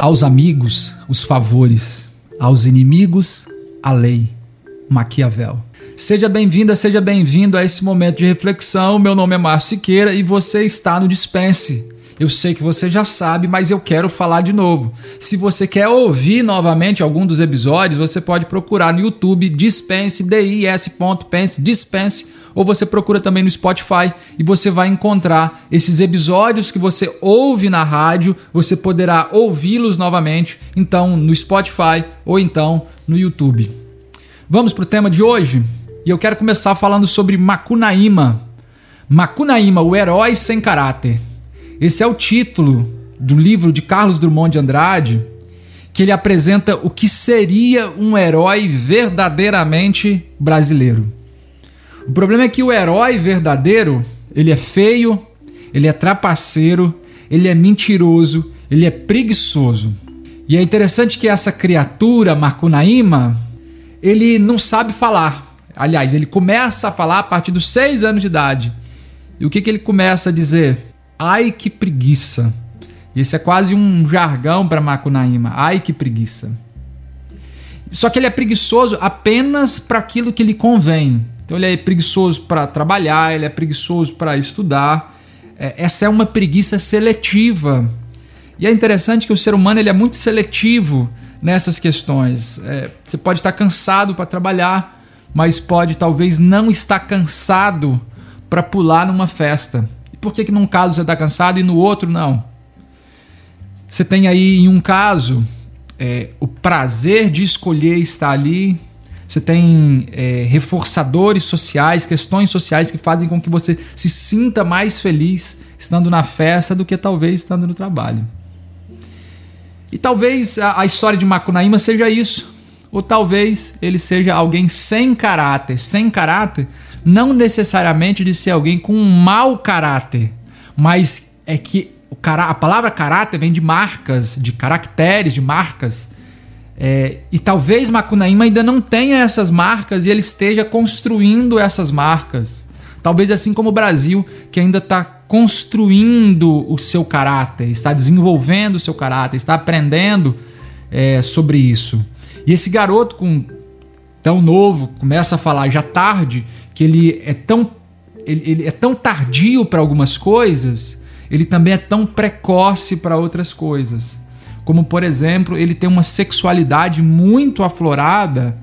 Aos amigos, os favores. Aos inimigos, a lei. Maquiavel. Seja bem-vinda, seja bem-vindo a esse momento de reflexão. Meu nome é Márcio Siqueira e você está no Dispense. Eu sei que você já sabe, mas eu quero falar de novo. Se você quer ouvir novamente algum dos episódios, você pode procurar no YouTube Dispense, D-I-S.pense, Dispense, ou você procura também no Spotify e você vai encontrar esses episódios que você ouve na rádio, você poderá ouvi-los novamente, então no Spotify ou então no YouTube. Vamos para o tema de hoje? E eu quero começar falando sobre Macunaíma. Macunaíma, o herói sem caráter. Esse é o título do livro de Carlos Drummond de Andrade, que ele apresenta o que seria um herói verdadeiramente brasileiro. O problema é que o herói verdadeiro, ele é feio, ele é trapaceiro, ele é mentiroso, ele é preguiçoso. E é interessante que essa criatura, Macunaíma, ele não sabe falar. Aliás, ele começa a falar a partir dos seis anos de idade. E o que, que ele começa a dizer? Ai que preguiça. Esse é quase um jargão para Macunaíma. Ai que preguiça. Só que ele é preguiçoso apenas para aquilo que lhe convém. Então ele é preguiçoso para trabalhar, ele é preguiçoso para estudar. É, essa é uma preguiça seletiva. E é interessante que o ser humano ele é muito seletivo nessas questões. É, você pode estar cansado para trabalhar, mas pode talvez não estar cansado para pular numa festa por que, que num caso você está cansado e no outro não? Você tem aí em um caso é, o prazer de escolher estar ali, você tem é, reforçadores sociais, questões sociais que fazem com que você se sinta mais feliz estando na festa do que talvez estando no trabalho. E talvez a, a história de Macunaíma seja isso. Ou talvez ele seja alguém sem caráter. Sem caráter não necessariamente de ser alguém com um mau caráter, mas é que a palavra caráter vem de marcas, de caracteres, de marcas. É, e talvez Macunaíma ainda não tenha essas marcas e ele esteja construindo essas marcas. Talvez assim como o Brasil, que ainda está construindo o seu caráter, está desenvolvendo o seu caráter, está aprendendo é, sobre isso. E esse garoto com tão novo começa a falar já tarde que ele é tão ele, ele é tão tardio para algumas coisas, ele também é tão precoce para outras coisas. Como por exemplo, ele tem uma sexualidade muito aflorada,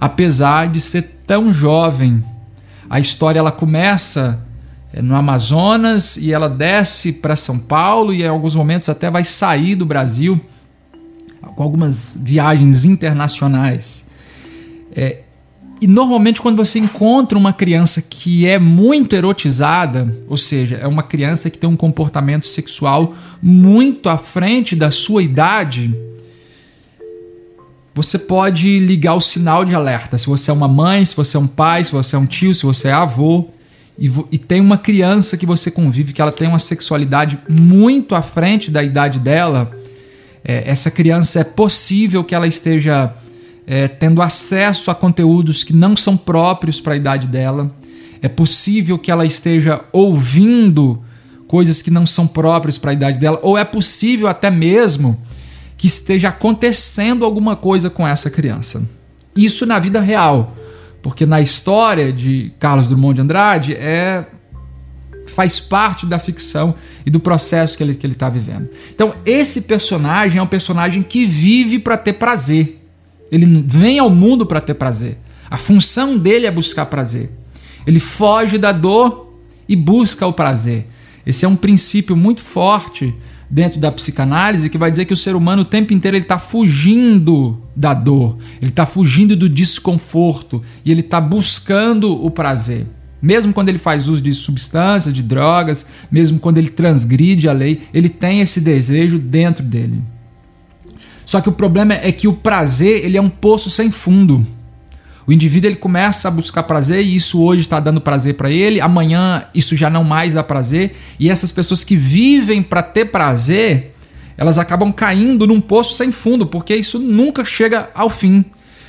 apesar de ser tão jovem. A história ela começa é, no Amazonas e ela desce para São Paulo e em alguns momentos até vai sair do Brasil com algumas viagens internacionais. É, e normalmente, quando você encontra uma criança que é muito erotizada, ou seja, é uma criança que tem um comportamento sexual muito à frente da sua idade, você pode ligar o sinal de alerta. Se você é uma mãe, se você é um pai, se você é um tio, se você é avô, e, e tem uma criança que você convive que ela tem uma sexualidade muito à frente da idade dela, é, essa criança é possível que ela esteja é, tendo acesso a conteúdos que não são próprios para a idade dela. É possível que ela esteja ouvindo coisas que não são próprias para a idade dela, ou é possível até mesmo que esteja acontecendo alguma coisa com essa criança. Isso na vida real, porque na história de Carlos Drummond de Andrade é faz parte da ficção e do processo que ele está que ele tá vivendo. Então, esse personagem é um personagem que vive para ter prazer. Ele vem ao mundo para ter prazer. A função dele é buscar prazer. Ele foge da dor e busca o prazer. Esse é um princípio muito forte dentro da psicanálise que vai dizer que o ser humano o tempo inteiro ele está fugindo da dor, ele está fugindo do desconforto e ele está buscando o prazer. Mesmo quando ele faz uso de substâncias, de drogas, mesmo quando ele transgride a lei, ele tem esse desejo dentro dele. Só que o problema é que o prazer ele é um poço sem fundo. O indivíduo ele começa a buscar prazer e isso hoje está dando prazer para ele, amanhã isso já não mais dá prazer. E essas pessoas que vivem para ter prazer, elas acabam caindo num poço sem fundo, porque isso nunca chega ao fim.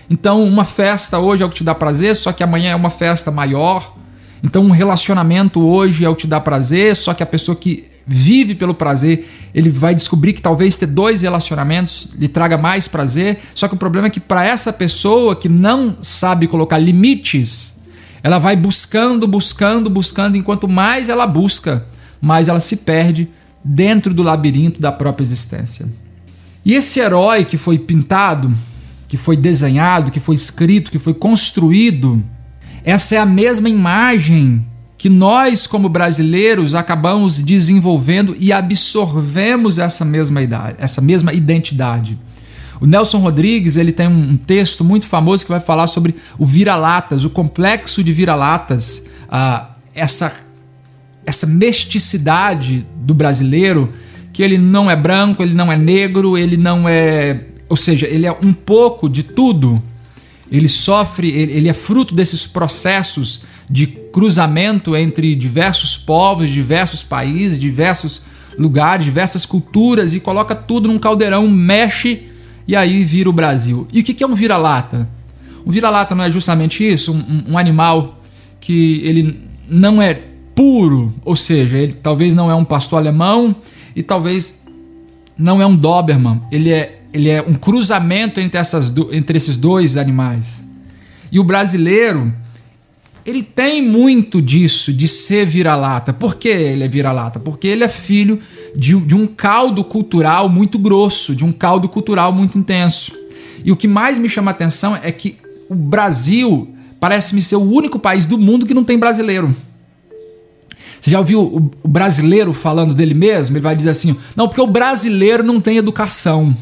Então, uma festa hoje é o que te dá prazer, só que amanhã é uma festa maior. Então, um relacionamento hoje é o que te dá prazer, só que a pessoa que vive pelo prazer, ele vai descobrir que talvez ter dois relacionamentos lhe traga mais prazer. Só que o problema é que para essa pessoa que não sabe colocar limites, ela vai buscando, buscando, buscando, enquanto mais ela busca, mais ela se perde dentro do labirinto da própria existência. E esse herói que foi pintado, que foi desenhado, que foi escrito, que foi construído, essa é a mesma imagem que nós, como brasileiros, acabamos desenvolvendo e absorvemos essa mesma idade, essa mesma identidade. O Nelson Rodrigues ele tem um texto muito famoso que vai falar sobre o vira-latas, o complexo de vira-latas, ah, essa, essa mesticidade do brasileiro, que ele não é branco, ele não é negro, ele não é. Ou seja, ele é um pouco de tudo. Ele sofre, ele, é fruto desses processos de cruzamento entre diversos povos, diversos países, diversos lugares, diversas culturas e coloca tudo num caldeirão, mexe e aí vira o Brasil. E o que é um vira-lata? Um vira-lata não é justamente isso? Um, um, animal que ele não é puro, ou seja, ele talvez não é um pastor alemão e talvez não é um Doberman. Ele é, ele é um cruzamento entre, essas, entre esses dois animais. E o brasileiro, ele tem muito disso, de ser vira-lata. Por que ele é vira-lata? Porque ele é filho de, de um caldo cultural muito grosso, de um caldo cultural muito intenso. E o que mais me chama a atenção é que o Brasil parece-me ser o único país do mundo que não tem brasileiro. Você já ouviu o brasileiro falando dele mesmo? Ele vai dizer assim: não, porque o brasileiro não tem educação.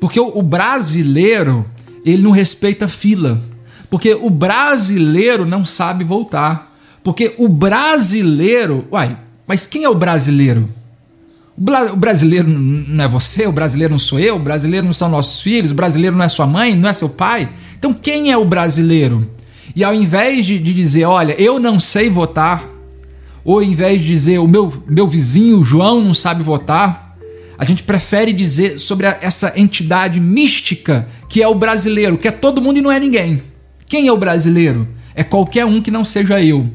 Porque o brasileiro, ele não respeita fila. Porque o brasileiro não sabe voltar. Porque o brasileiro. Uai, mas quem é o brasileiro? O brasileiro não é você, o brasileiro não sou eu, o brasileiro não são nossos filhos, o brasileiro não é sua mãe, não é seu pai. Então quem é o brasileiro? E ao invés de, de dizer, olha, eu não sei votar, ou ao invés de dizer, o meu, meu vizinho João não sabe votar, a gente prefere dizer sobre a, essa entidade mística que é o brasileiro, que é todo mundo e não é ninguém. Quem é o brasileiro? É qualquer um que não seja eu.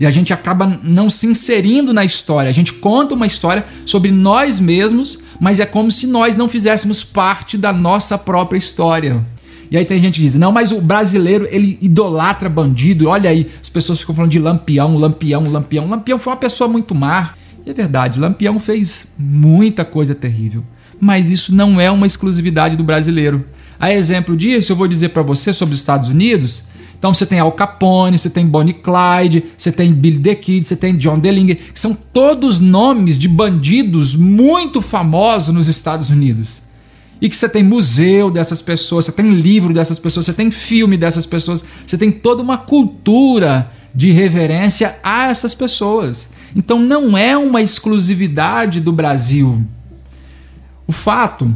E a gente acaba não se inserindo na história. A gente conta uma história sobre nós mesmos, mas é como se nós não fizéssemos parte da nossa própria história. E aí tem gente que diz: não, mas o brasileiro ele idolatra bandido. Olha aí, as pessoas ficam falando de Lampião, Lampião, Lampião. Lampião foi uma pessoa muito má. E é verdade, Lampião fez muita coisa terrível. Mas isso não é uma exclusividade do brasileiro. A exemplo disso, eu vou dizer para você sobre os Estados Unidos. Então você tem Al Capone, você tem Bonnie Clyde, você tem Billy the Kid, você tem John DeLinge, que são todos nomes de bandidos muito famosos nos Estados Unidos. E que você tem museu dessas pessoas, você tem livro dessas pessoas, você tem filme dessas pessoas, você tem toda uma cultura de reverência a essas pessoas. Então não é uma exclusividade do Brasil. O fato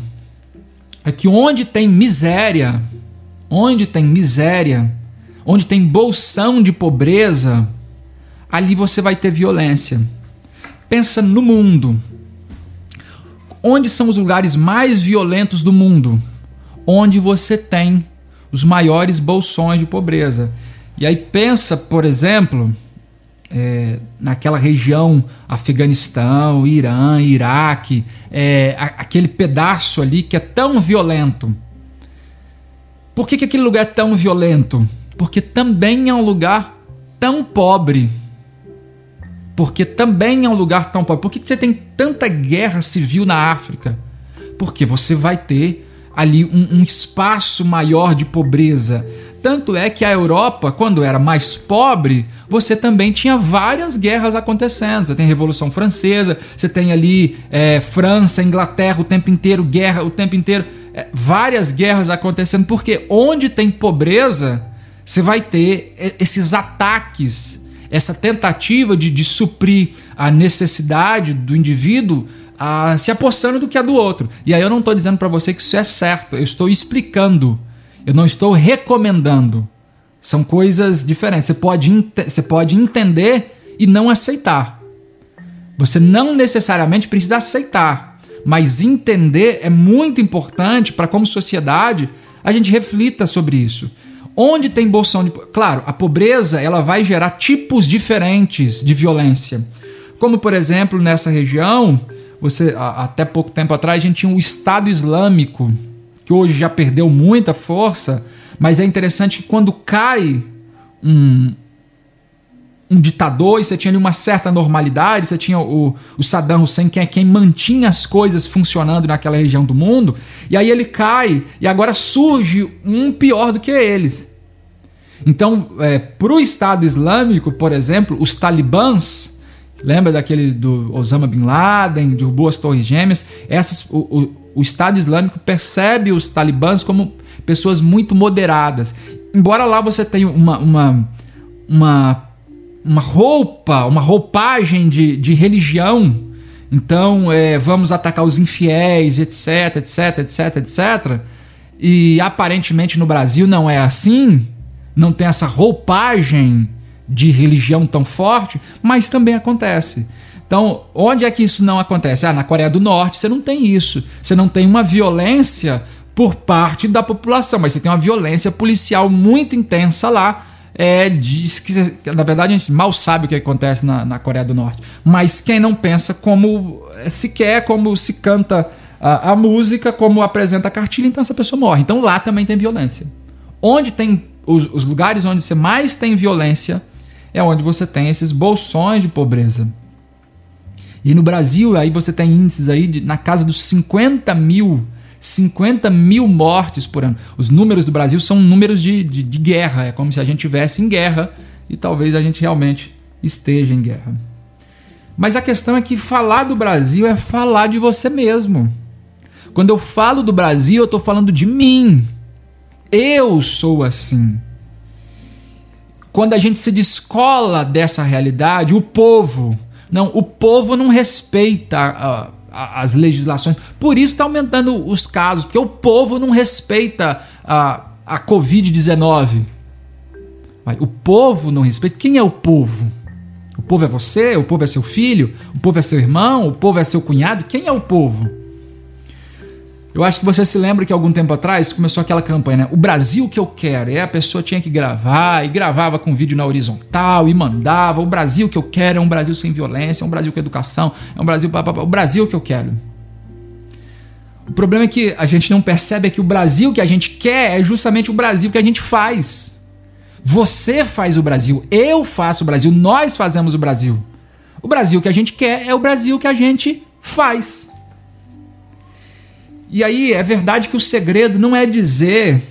é que onde tem miséria, onde tem miséria, onde tem bolsão de pobreza, ali você vai ter violência. Pensa no mundo. Onde são os lugares mais violentos do mundo? Onde você tem os maiores bolsões de pobreza. E aí pensa, por exemplo, é, naquela região Afeganistão, Irã, Iraque, é, aquele pedaço ali que é tão violento. Por que, que aquele lugar é tão violento? Porque também é um lugar tão pobre. Porque também é um lugar tão pobre. Por que, que você tem tanta guerra civil na África? Porque você vai ter ali um, um espaço maior de pobreza tanto é que a Europa, quando era mais pobre, você também tinha várias guerras acontecendo. Você tem Revolução Francesa, você tem ali é, França, Inglaterra o tempo inteiro, guerra o tempo inteiro, é, várias guerras acontecendo, porque onde tem pobreza, você vai ter esses ataques, essa tentativa de, de suprir a necessidade do indivíduo a, se apossando do que é do outro. E aí eu não estou dizendo para você que isso é certo, eu estou explicando eu não estou recomendando. São coisas diferentes. Você pode, você pode entender e não aceitar. Você não necessariamente precisa aceitar, mas entender é muito importante para, como sociedade, a gente reflita sobre isso. Onde tem bolsão de. Claro, a pobreza ela vai gerar tipos diferentes de violência. Como, por exemplo, nessa região, você até pouco tempo atrás a gente tinha o Estado Islâmico, que hoje já perdeu muita força, mas é interessante que quando cai um, um ditador e você tinha ali uma certa normalidade, você tinha o, o Saddam Hussein, que é quem mantinha as coisas funcionando naquela região do mundo, e aí ele cai e agora surge um pior do que ele. Então, é, para o Estado Islâmico, por exemplo, os talibãs, lembra daquele do Osama Bin Laden, derrubou as Torres Gêmeas, essas, o, o, o Estado Islâmico percebe os talibãs como pessoas muito moderadas. Embora lá você tenha uma, uma, uma uma roupa, uma roupagem de, de religião. Então, é, vamos atacar os infiéis, etc, etc, etc, etc. E aparentemente no Brasil não é assim, não tem essa roupagem de religião tão forte, mas também acontece. Então, onde é que isso não acontece? Ah, na Coreia do Norte você não tem isso. Você não tem uma violência por parte da população, mas você tem uma violência policial muito intensa lá é, diz que, na verdade, a gente mal sabe o que acontece na, na Coreia do Norte. Mas quem não pensa como é, se quer, como se canta a, a, música, como apresenta a cartilha, então essa pessoa morre. Então lá também tem violência. Onde tem os, os lugares onde você mais tem violência é onde você tem esses bolsões de pobreza. E no Brasil, aí você tem índices aí de, na casa dos 50 mil 50 mil mortes por ano. Os números do Brasil são números de, de, de guerra, é como se a gente estivesse em guerra e talvez a gente realmente esteja em guerra. Mas a questão é que falar do Brasil é falar de você mesmo. Quando eu falo do Brasil, eu estou falando de mim. Eu sou assim. Quando a gente se descola dessa realidade, o povo, não, o povo não respeita as legislações. Por isso está aumentando os casos, porque o povo não respeita a, a Covid-19. O povo não respeita. Quem é o povo? O povo é você? O povo é seu filho? O povo é seu irmão? O povo é seu cunhado? Quem é o povo? Eu acho que você se lembra que algum tempo atrás começou aquela campanha, né? O Brasil que eu quero. E a pessoa tinha que gravar, e gravava com vídeo na horizontal, e mandava. O Brasil que eu quero é um Brasil sem violência, é um Brasil com educação, é um Brasil. O Brasil que eu quero. O problema é que a gente não percebe é que o Brasil que a gente quer é justamente o Brasil que a gente faz. Você faz o Brasil, eu faço o Brasil, nós fazemos o Brasil. O Brasil que a gente quer é o Brasil que a gente faz. E aí é verdade que o segredo não é dizer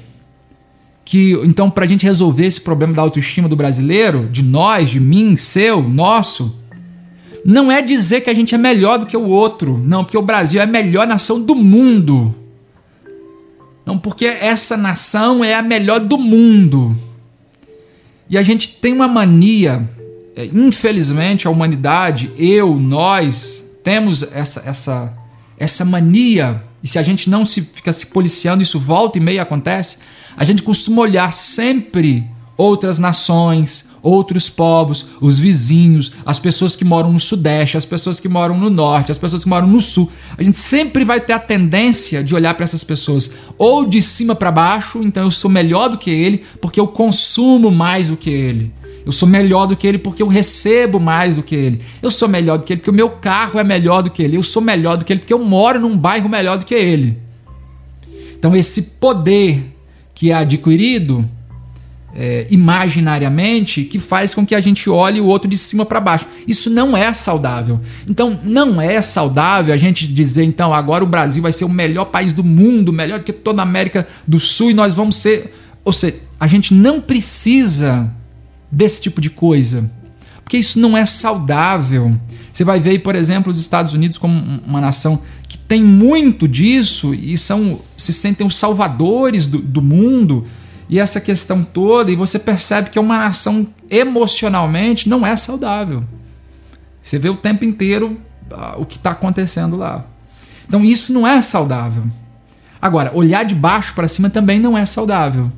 que, então, para a gente resolver esse problema da autoestima do brasileiro, de nós, de mim, seu, nosso, não é dizer que a gente é melhor do que o outro. Não, porque o Brasil é a melhor nação do mundo. Não, porque essa nação é a melhor do mundo. E a gente tem uma mania, é, infelizmente, a humanidade, eu, nós, temos essa, essa, essa mania e se a gente não se fica se policiando, isso volta e meia acontece, a gente costuma olhar sempre outras nações, outros povos, os vizinhos, as pessoas que moram no sudeste, as pessoas que moram no norte, as pessoas que moram no sul. A gente sempre vai ter a tendência de olhar para essas pessoas ou de cima para baixo, então eu sou melhor do que ele porque eu consumo mais do que ele. Eu sou melhor do que ele porque eu recebo mais do que ele. Eu sou melhor do que ele porque o meu carro é melhor do que ele. Eu sou melhor do que ele porque eu moro num bairro melhor do que ele. Então, esse poder que é adquirido é, imaginariamente que faz com que a gente olhe o outro de cima para baixo. Isso não é saudável. Então, não é saudável a gente dizer, então, agora o Brasil vai ser o melhor país do mundo, melhor do que toda a América do Sul e nós vamos ser. Ou seja, a gente não precisa desse tipo de coisa. Porque isso não é saudável. Você vai ver, por exemplo, os Estados Unidos como uma nação que tem muito disso e são se sentem os salvadores do, do mundo e essa questão toda, e você percebe que é uma nação emocionalmente não é saudável. Você vê o tempo inteiro uh, o que está acontecendo lá. Então isso não é saudável. Agora, olhar de baixo para cima também não é saudável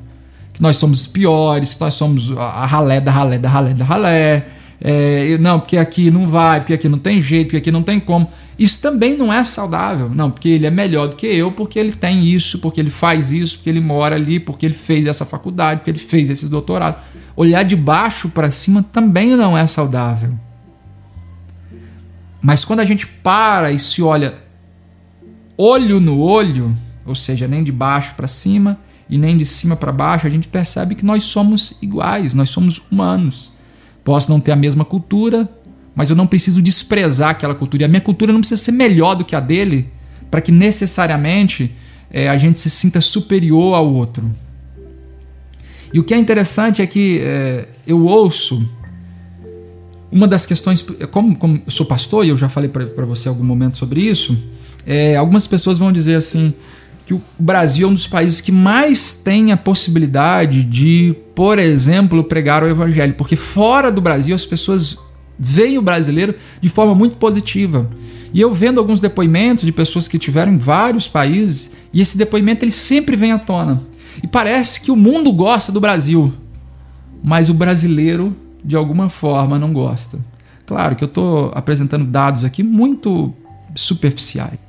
que nós somos os piores, que nós somos a ralé da ralé da ralé da ralé. É, não, porque aqui não vai, porque aqui não tem jeito, porque aqui não tem como. Isso também não é saudável. Não, porque ele é melhor do que eu, porque ele tem isso, porque ele faz isso, porque ele mora ali, porque ele fez essa faculdade, porque ele fez esse doutorado. Olhar de baixo para cima também não é saudável. Mas quando a gente para e se olha olho no olho, ou seja, nem de baixo para cima e nem de cima para baixo, a gente percebe que nós somos iguais, nós somos humanos. Posso não ter a mesma cultura, mas eu não preciso desprezar aquela cultura. E a minha cultura não precisa ser melhor do que a dele para que necessariamente é, a gente se sinta superior ao outro. E o que é interessante é que é, eu ouço uma das questões, como, como eu sou pastor e eu já falei para você algum momento sobre isso, é, algumas pessoas vão dizer assim que o Brasil é um dos países que mais tem a possibilidade de, por exemplo, pregar o evangelho, porque fora do Brasil as pessoas veem o brasileiro de forma muito positiva. E eu vendo alguns depoimentos de pessoas que tiveram em vários países, e esse depoimento ele sempre vem à tona. E parece que o mundo gosta do Brasil, mas o brasileiro, de alguma forma, não gosta. Claro que eu estou apresentando dados aqui muito superficiais.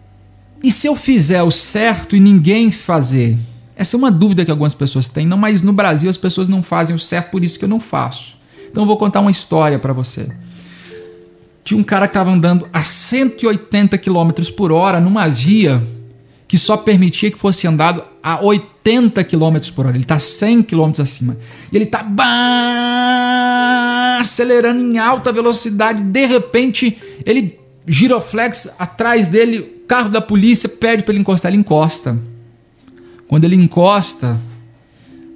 E se eu fizer o certo e ninguém fazer? Essa é uma dúvida que algumas pessoas têm. Não, mas no Brasil as pessoas não fazem o certo, por isso que eu não faço. Então eu vou contar uma história para você. Tinha um cara que estava andando a 180 km por hora numa via que só permitia que fosse andado a 80 km por hora. Ele está 100 km acima. E ele está acelerando em alta velocidade. De repente, ele giroflex atrás dele, carro da polícia pede para ele encostar, ele encosta. Quando ele encosta,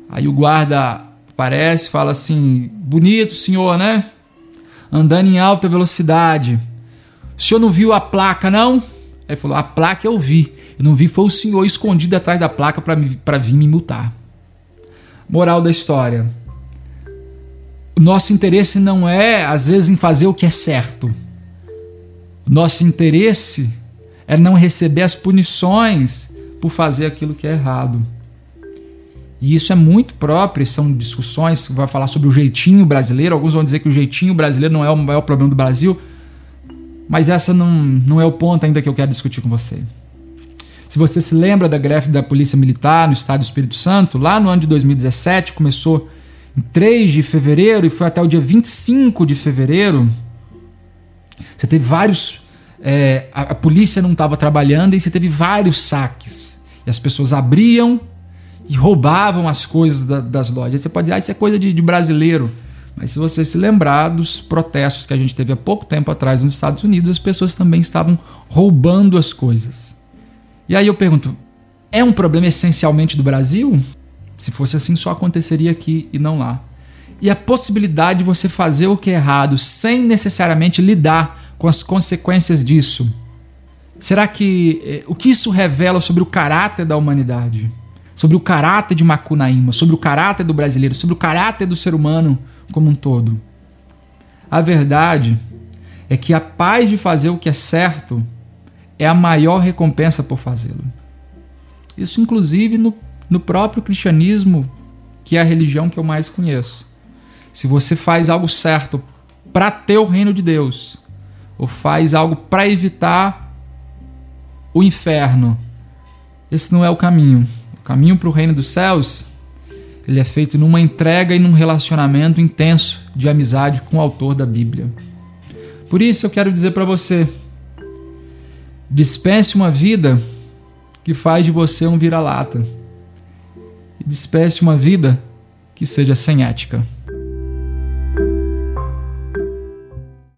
aí o guarda aparece, fala assim: "Bonito, senhor, né? Andando em alta velocidade. O senhor não viu a placa, não?" Aí falou: "A placa eu vi. Eu não vi foi o senhor escondido atrás da placa para vir me multar." Moral da história: nosso interesse não é, às vezes, em fazer o que é certo. Nosso interesse é não receber as punições por fazer aquilo que é errado. E isso é muito próprio, são discussões que vai falar sobre o jeitinho brasileiro. Alguns vão dizer que o jeitinho brasileiro não é o maior problema do Brasil, mas essa não, não é o ponto ainda que eu quero discutir com você. Se você se lembra da greve da Polícia Militar no estado do Espírito Santo, lá no ano de 2017, começou em 3 de fevereiro e foi até o dia 25 de fevereiro. Você teve vários. É, a, a, polícia não estava trabalhando e você teve vários saques. E as pessoas abriam e roubavam as coisas da, das lojas. Você pode dizer, ah, isso é coisa de, de brasileiro. Mas se você se lembrar dos protestos que a gente teve há pouco tempo atrás nos Estados Unidos, as pessoas também estavam roubando as coisas. E aí eu pergunto: é um problema essencialmente do Brasil? Se fosse assim, só aconteceria aqui e não lá. E a possibilidade de você fazer o que é errado sem necessariamente lidar com as consequências disso. Será que eh, o que isso revela sobre o caráter da humanidade? Sobre o caráter de Macunaíma, sobre o caráter do brasileiro, sobre o caráter do ser humano como um todo? A verdade é que a paz de fazer o que é certo é a maior recompensa por fazê-lo. Isso, inclusive, no, no próprio cristianismo, que é a religião que eu mais conheço. Se você faz algo certo para ter o reino de Deus, ou faz algo para evitar o inferno. Esse não é o caminho. O caminho para o reino dos céus, ele é feito numa entrega e num relacionamento intenso de amizade com o autor da Bíblia. Por isso eu quero dizer para você: dispense uma vida que faz de você um vira-lata. E dispense uma vida que seja sem ética.